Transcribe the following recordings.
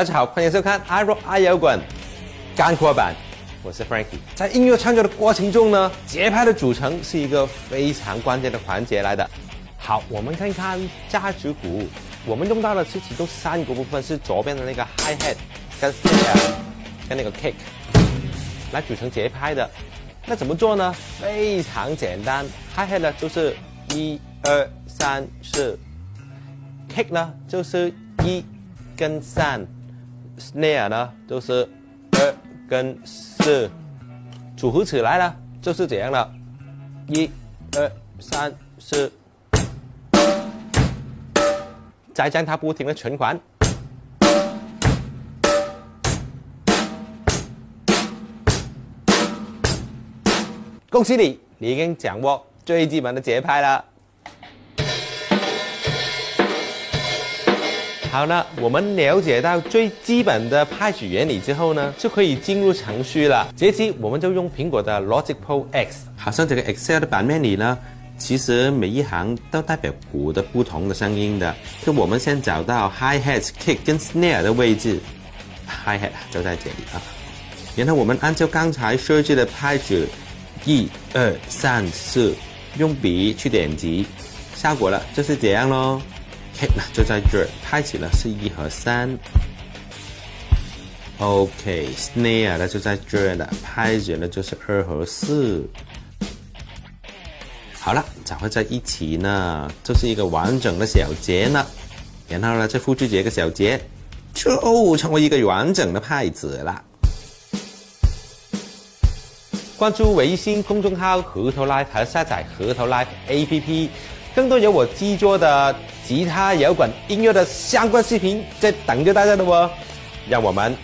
大家好，欢迎收看 i rock i 摇滚干货版，我是 Frankie。在音乐创作的过程中呢，节拍的组成是一个非常关键的环节来的。好，我们看看架子鼓，我们用到的是其中三个部分，是左边的那个 hi hat 跟 s n a 跟那个 kick 来组成节拍的。那怎么做呢？非常简单，hi hat 呢就是一二三四，kick 呢就是一跟三，snare 呢就是二跟四，组合起来呢就是这样了，一二三四，再将它不停的循环。恭喜你，你已经掌握最基本的节拍了。好了，我们了解到最基本的拍子原理之后呢，就可以进入程序了。这期我们就用苹果的 Logic Pro X。好像这个 Excel 的版面里呢，其实每一行都代表鼓的不同的声音的。就我们先找到 Hi Hat、Kick 跟 Snare 的位置，Hi Hat 就在这里啊。然后我们按照刚才设置的拍子。一二三四，用笔去点击，效果了就是这样喽。，Kit 呢就在这儿，拍起了是一和三。OK，Snare 呢就在这儿了，拍子呢就是二和四。好了，找回在一起呢，就是一个完整的小节呢。然后呢，再复制这个小节，就成为一个完整的拍子了。关注微信公众号“核桃 Live” 和下载“核桃 Live” APP，更多有我制作的吉他摇滚音乐的相关视频在等着大家的哦。让我们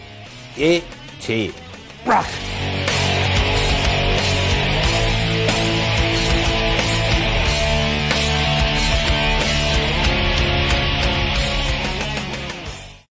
一起 rock！